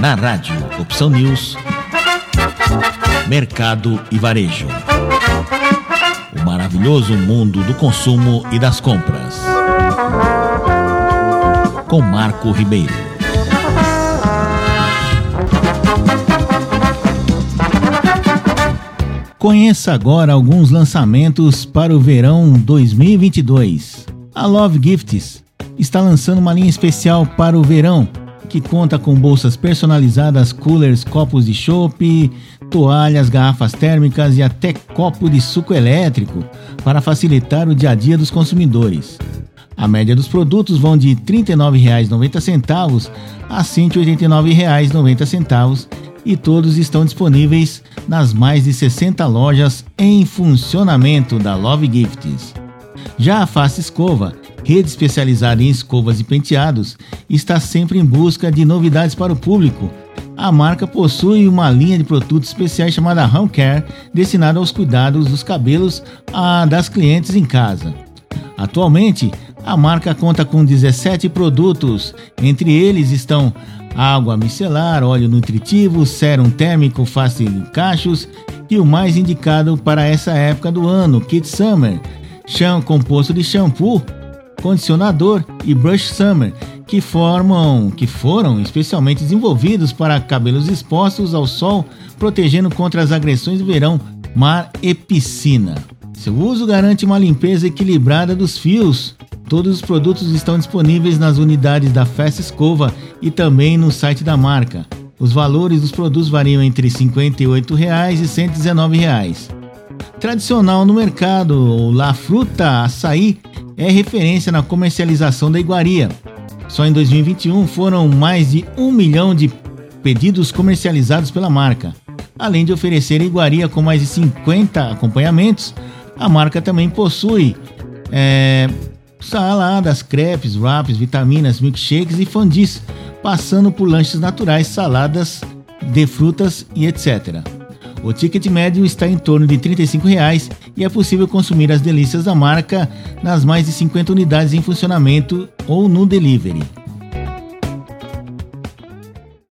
Na rádio Opção News, Mercado e Varejo. O maravilhoso mundo do consumo e das compras. Com Marco Ribeiro. Conheça agora alguns lançamentos para o verão 2022. A Love Gifts está lançando uma linha especial para o verão que conta com bolsas personalizadas, coolers, copos de chopp, toalhas, garrafas térmicas e até copo de suco elétrico para facilitar o dia a dia dos consumidores. A média dos produtos vão de R$ 39,90 a R$ 189,90 e todos estão disponíveis nas mais de 60 lojas em funcionamento da Love Gifts. Já a Face Escova rede especializada em escovas e penteados, está sempre em busca de novidades para o público. A marca possui uma linha de produtos especiais chamada Home Care, destinada aos cuidados dos cabelos das clientes em casa. Atualmente, a marca conta com 17 produtos, entre eles estão água micelar, óleo nutritivo, sérum térmico fácil de cachos e o mais indicado para essa época do ano, Kit Summer, chão composto de shampoo, condicionador e brush summer, que formam, que foram especialmente desenvolvidos para cabelos expostos ao sol, protegendo contra as agressões do verão, mar e piscina. Seu uso garante uma limpeza equilibrada dos fios. Todos os produtos estão disponíveis nas unidades da Festa Escova e também no site da marca. Os valores dos produtos variam entre 58 reais e 119 reais. Tradicional no mercado, o La Fruta Açaí é referência na comercialização da iguaria. Só em 2021 foram mais de um milhão de pedidos comercializados pela marca. Além de oferecer iguaria com mais de 50 acompanhamentos, a marca também possui é, saladas, crepes, wraps, vitaminas, milkshakes e fondis, passando por lanches naturais, saladas de frutas e etc. O ticket médio está em torno de 35 reais e é possível consumir as delícias da marca nas mais de 50 unidades em funcionamento ou no delivery.